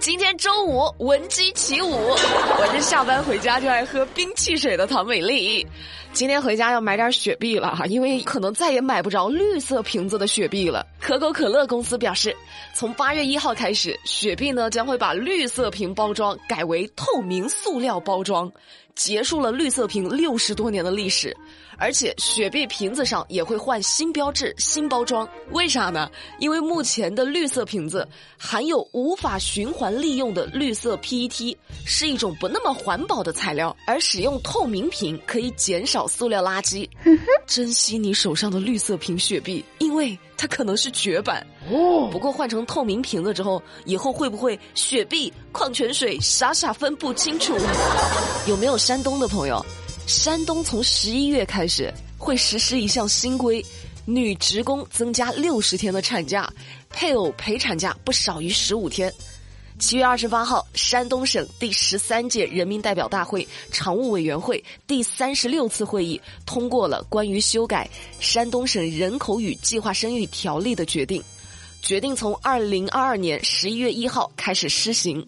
今天周五，闻鸡起舞。我是下班回家就爱喝冰汽水的唐美丽。今天回家要买点雪碧了哈，因为可能再也买不着绿色瓶子的雪碧了。可口可乐公司表示，从八月一号开始，雪碧呢将会把绿色瓶包装改为透明塑料包装。结束了绿色瓶六十多年的历史，而且雪碧瓶子上也会换新标志、新包装。为啥呢？因为目前的绿色瓶子含有无法循环利用的绿色 PET，是一种不那么环保的材料。而使用透明瓶可以减少塑料垃圾。珍惜你手上的绿色瓶雪碧，因为它可能是绝版。哦，不过换成透明瓶子之后，以后会不会雪碧、矿泉水傻傻分不清楚？有没有山东的朋友？山东从十一月开始会实施一项新规，女职工增加六十天的产假，配偶陪产假不少于十五天。七月二十八号，山东省第十三届人民代表大会常务委员会第三十六次会议通过了关于修改《山东省人口与计划生育条例》的决定。决定从二零二二年十一月一号开始施行，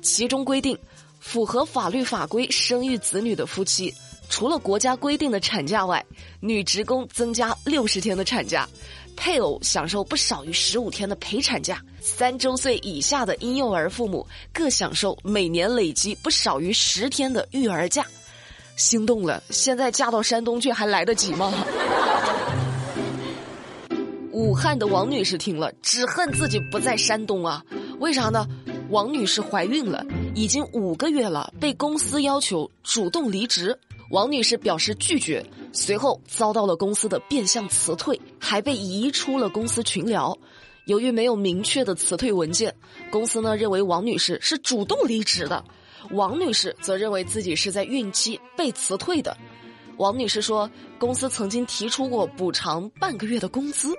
其中规定，符合法律法规生育子女的夫妻，除了国家规定的产假外，女职工增加六十天的产假，配偶享受不少于十五天的陪产假，三周岁以下的婴幼儿父母各享受每年累计不少于十天的育儿假。心动了，现在嫁到山东去还来得及吗？武汉的王女士听了，只恨自己不在山东啊！为啥呢？王女士怀孕了，已经五个月了，被公司要求主动离职。王女士表示拒绝，随后遭到了公司的变相辞退，还被移出了公司群聊。由于没有明确的辞退文件，公司呢认为王女士是主动离职的，王女士则认为自己是在孕期被辞退的。王女士说，公司曾经提出过补偿半个月的工资。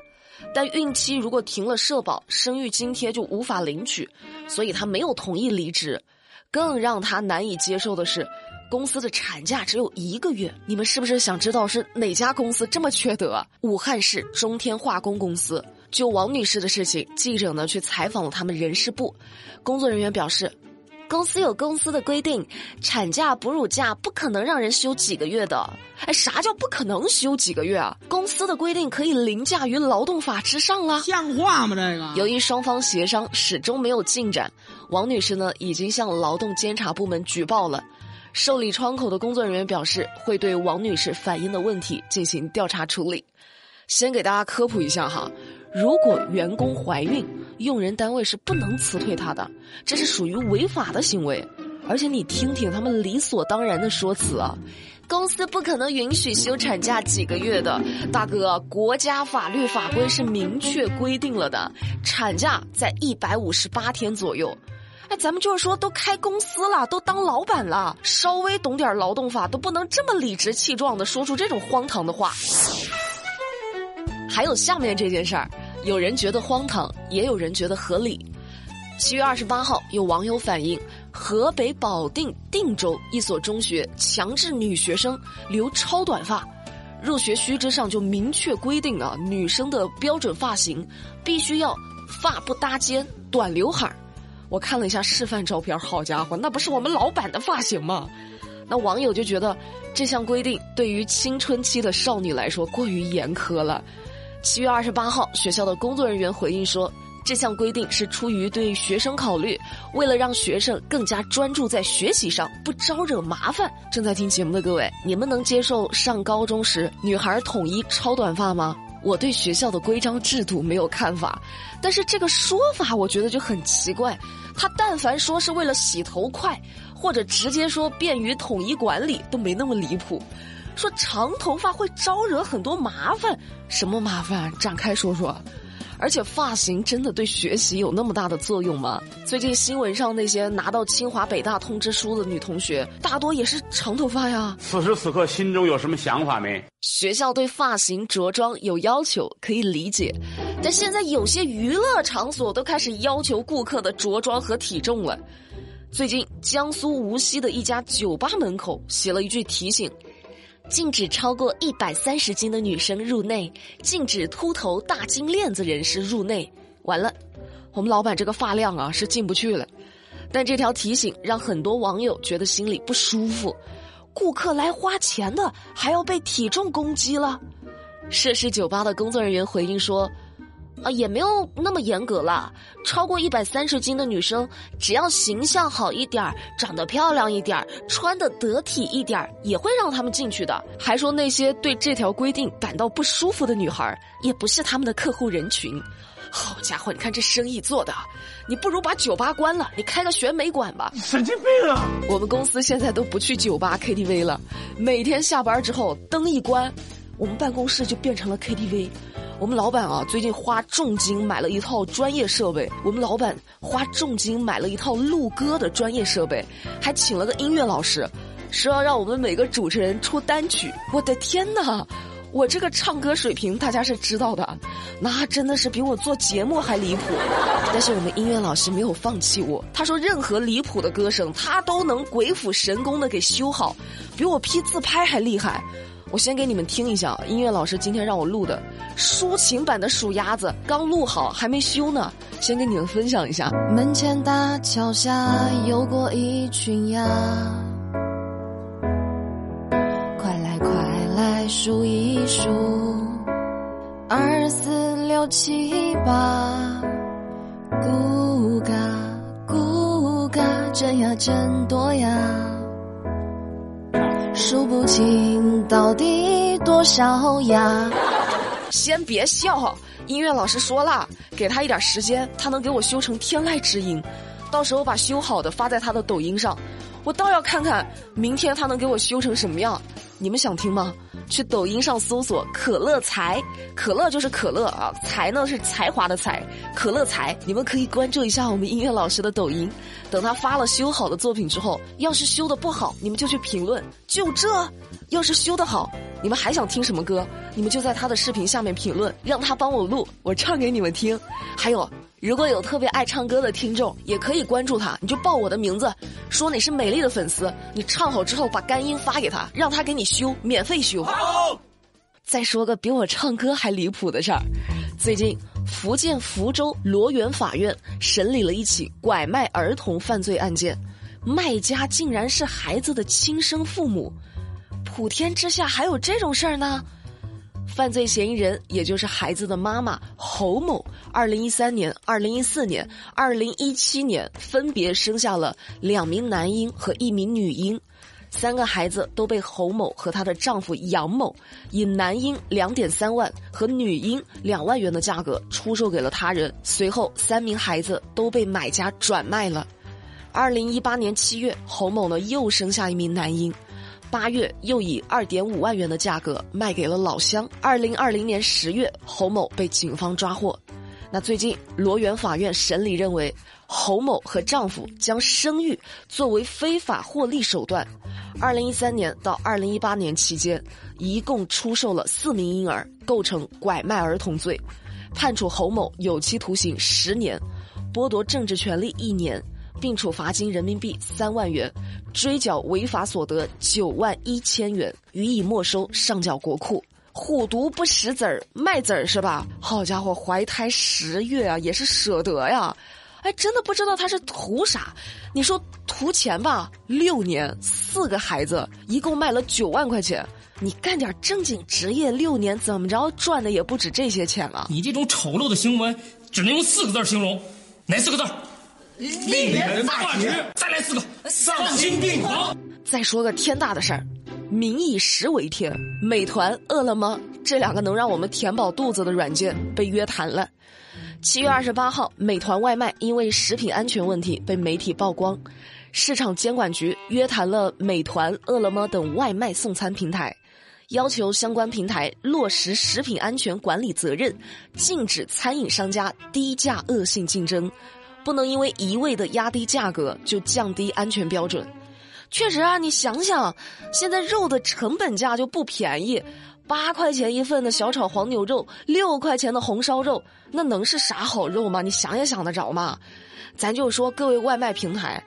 但孕期如果停了社保，生育津贴就无法领取，所以她没有同意离职。更让她难以接受的是，公司的产假只有一个月。你们是不是想知道是哪家公司这么缺德？武汉市中天化工公司。就王女士的事情，记者呢去采访了他们人事部，工作人员表示。公司有公司的规定，产假、哺乳假不可能让人休几个月的。哎，啥叫不可能休几个月啊？公司的规定可以凌驾于劳动法之上了，像话吗？这个？由于双方协商始终没有进展，王女士呢已经向劳动监察部门举报了。受理窗口的工作人员表示，会对王女士反映的问题进行调查处理。先给大家科普一下哈。如果员工怀孕，用人单位是不能辞退她的，这是属于违法的行为。而且你听听他们理所当然的说辞啊，公司不可能允许休产假几个月的，大哥，国家法律法规是明确规定了的，产假在一百五十八天左右。哎，咱们就是说，都开公司了，都当老板了，稍微懂点劳动法都不能这么理直气壮的说出这种荒唐的话。还有下面这件事儿。有人觉得荒唐，也有人觉得合理。七月二十八号，有网友反映，河北保定定州一所中学强制女学生留超短发，入学须知上就明确规定啊，女生的标准发型必须要发不搭肩、短刘海儿。我看了一下示范照片，好家伙，那不是我们老板的发型吗？那网友就觉得这项规定对于青春期的少女来说过于严苛了。七月二十八号，学校的工作人员回应说，这项规定是出于对学生考虑，为了让学生更加专注在学习上，不招惹麻烦。正在听节目的各位，你们能接受上高中时女孩统一超短发吗？我对学校的规章制度没有看法，但是这个说法我觉得就很奇怪。他但凡说是为了洗头快，或者直接说便于统一管理，都没那么离谱。说长头发会招惹很多麻烦，什么麻烦？展开说说。而且发型真的对学习有那么大的作用吗？最近新闻上那些拿到清华北大通知书的女同学，大多也是长头发呀。此时此刻心中有什么想法没？学校对发型着装有要求，可以理解，但现在有些娱乐场所都开始要求顾客的着装和体重了。最近江苏无锡的一家酒吧门口写了一句提醒。禁止超过一百三十斤的女生入内，禁止秃头大金链子人士入内。完了，我们老板这个发量啊是进不去了。但这条提醒让很多网友觉得心里不舒服。顾客来花钱的，还要被体重攻击了？涉事酒吧的工作人员回应说。啊，也没有那么严格了。超过一百三十斤的女生，只要形象好一点儿，长得漂亮一点儿，穿的得体一点儿，也会让他们进去的。还说那些对这条规定感到不舒服的女孩，也不是他们的客户人群。好家伙，你看这生意做的，你不如把酒吧关了，你开个选美馆吧。神经病啊！我们公司现在都不去酒吧 KTV 了，每天下班之后灯一关，我们办公室就变成了 KTV。我们老板啊，最近花重金买了一套专业设备。我们老板花重金买了一套录歌的专业设备，还请了个音乐老师，说要让我们每个主持人出单曲。我的天哪，我这个唱歌水平大家是知道的，那真的是比我做节目还离谱。但是我们音乐老师没有放弃我，他说任何离谱的歌声，他都能鬼斧神工的给修好，比我 P 自拍还厉害。我先给你们听一下，音乐老师今天让我录的抒情版的数鸭子，刚录好还没修呢，先给你们分享一下。门前大桥下游过一群鸭，快来快来数一数，二四六七八，咕嘎咕嘎，真呀真多呀。数不清到底多少呀！先别笑，音乐老师说了，给他一点时间，他能给我修成天籁之音，到时候把修好的发在他的抖音上，我倒要看看明天他能给我修成什么样。你们想听吗？去抖音上搜索“可乐才”，可乐就是可乐啊，才呢是才华的才，可乐才。你们可以关注一下我们音乐老师的抖音，等他发了修好的作品之后，要是修的不好，你们就去评论，就这；要是修的好，你们还想听什么歌，你们就在他的视频下面评论，让他帮我录，我唱给你们听。还有。如果有特别爱唱歌的听众，也可以关注他，你就报我的名字，说你是美丽的粉丝，你唱好之后把干音发给他，让他给你修，免费修。好再说个比我唱歌还离谱的事儿，最近福建福州罗源法院审理了一起拐卖儿童犯罪案件，卖家竟然是孩子的亲生父母，普天之下还有这种事儿呢？犯罪嫌疑人，也就是孩子的妈妈侯某，二零一三年、二零一四年、二零一七年分别生下了两名男婴和一名女婴，三个孩子都被侯某和她的丈夫杨某以男婴两点三万和女婴两万元的价格出售给了他人，随后三名孩子都被买家转卖了。二零一八年七月，侯某呢又生下一名男婴。八月又以二点五万元的价格卖给了老乡。二零二零年十月，侯某被警方抓获。那最近罗源法院审理认为，侯某和丈夫将生育作为非法获利手段。二零一三年到二零一八年期间，一共出售了四名婴儿，构成拐卖儿童罪，判处侯某有期徒刑十年，剥夺政治权利一年。并处罚金人民币三万元，追缴违法所得九万一千元，予以没收上缴国库。虎毒不食子儿，卖子儿是吧？好家伙，怀胎十月啊，也是舍得呀！哎，真的不知道他是图啥？你说图钱吧？六年四个孩子，一共卖了九万块钱。你干点正经职业，六年怎么着赚的也不止这些钱了。你这种丑陋的行为，只能用四个字形容，哪四个字？令人发指！再来四个，丧心病狂！再说个天大的事儿，民以食为天，美团、饿了么这两个能让我们填饱肚子的软件被约谈了。七月二十八号，美团外卖因为食品安全问题被媒体曝光，市场监管局约谈了美团、饿了么等外卖送餐平台，要求相关平台落实食品安全管理责任，禁止餐饮商家低价恶性竞争。不能因为一味的压低价格就降低安全标准。确实啊，你想想，现在肉的成本价就不便宜，八块钱一份的小炒黄牛肉，六块钱的红烧肉，那能是啥好肉吗？你想也想得着吗？咱就说各位外卖平台，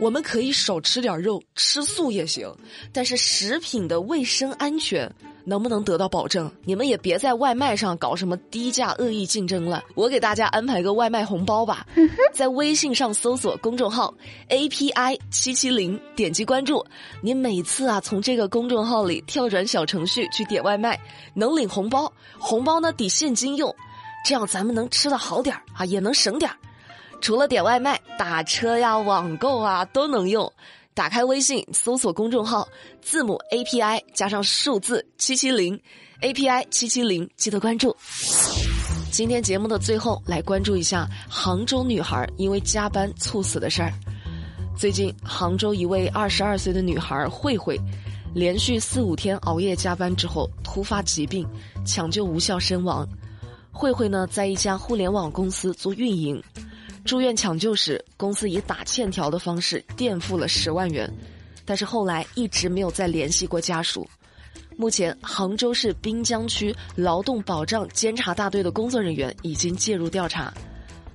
我们可以少吃点肉，吃素也行，但是食品的卫生安全能不能得到保证？你们也别在外卖上搞什么低价恶意竞争了。我给大家安排个外卖红包吧，在微信上搜索公众号 API 七七零，点击关注。你每次啊从这个公众号里跳转小程序去点外卖，能领红包，红包呢抵现金用，这样咱们能吃的好点儿啊，也能省点儿。除了点外卖，打车呀、网购啊都能用。打开微信，搜索公众号，字母 API 加上数字七七零，API 七七零，记得关注。今天节目的最后，来关注一下杭州女孩因为加班猝死的事儿。最近，杭州一位二十二岁的女孩慧慧，连续四五天熬夜加班之后，突发疾病，抢救无效身亡。慧慧呢，在一家互联网公司做运营。住院抢救时，公司以打欠条的方式垫付了十万元，但是后来一直没有再联系过家属。目前，杭州市滨江区劳动保障监察大队的工作人员已经介入调查。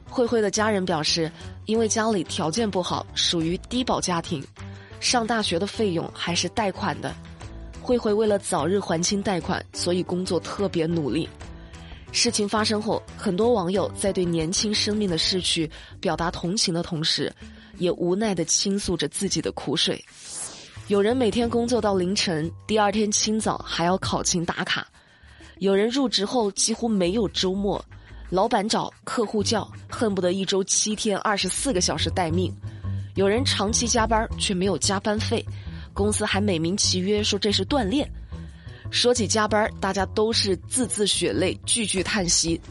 慧慧的家人表示，因为家里条件不好，属于低保家庭，上大学的费用还是贷款的。慧慧为了早日还清贷款，所以工作特别努力。事情发生后，很多网友在对年轻生命的逝去表达同情的同时，也无奈地倾诉着自己的苦水。有人每天工作到凌晨，第二天清早还要考勤打卡；有人入职后几乎没有周末，老板找客户叫，恨不得一周七天二十四个小时待命；有人长期加班却没有加班费，公司还美名其曰说这是锻炼。说起加班，大家都是字字血泪，句句叹息。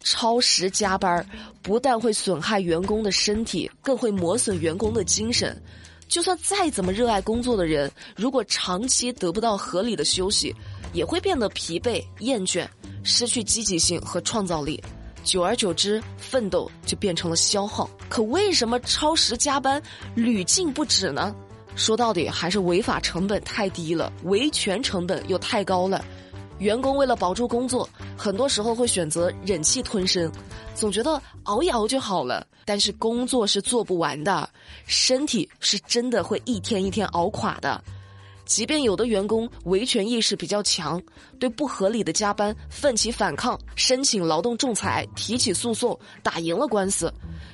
超时加班不但会损害员工的身体，更会磨损员工的精神。就算再怎么热爱工作的人，如果长期得不到合理的休息，也会变得疲惫、厌倦，失去积极性和创造力。久而久之，奋斗就变成了消耗。可为什么超时加班屡禁不止呢？说到底还是违法成本太低了，维权成本又太高了。员工为了保住工作，很多时候会选择忍气吞声，总觉得熬一熬就好了。但是工作是做不完的，身体是真的会一天一天熬垮的。即便有的员工维权意识比较强，对不合理的加班奋起反抗，申请劳动仲裁，提起诉讼，打赢了官司，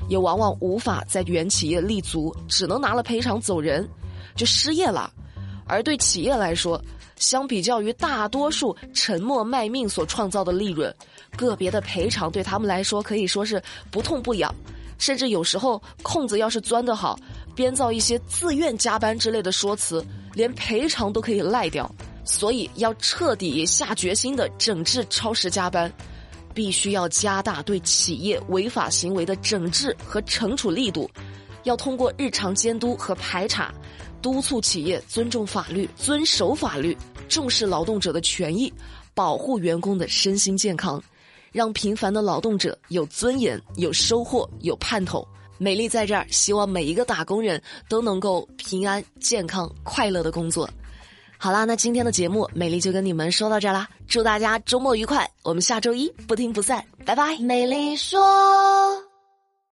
也往往无法在原企业立足，只能拿了赔偿走人。就失业了，而对企业来说，相比较于大多数沉默卖命所创造的利润，个别的赔偿对他们来说可以说是不痛不痒，甚至有时候空子要是钻得好，编造一些自愿加班之类的说辞，连赔偿都可以赖掉。所以要彻底下决心的整治超时加班，必须要加大对企业违法行为的整治和惩处力度，要通过日常监督和排查。督促企业尊重法律、遵守法律，重视劳动者的权益，保护员工的身心健康，让平凡的劳动者有尊严、有收获、有盼头。美丽在这儿，希望每一个打工人都能够平安、健康、快乐的工作。好啦，那今天的节目，美丽就跟你们说到这儿啦。祝大家周末愉快，我们下周一不听不散，拜拜。美丽说。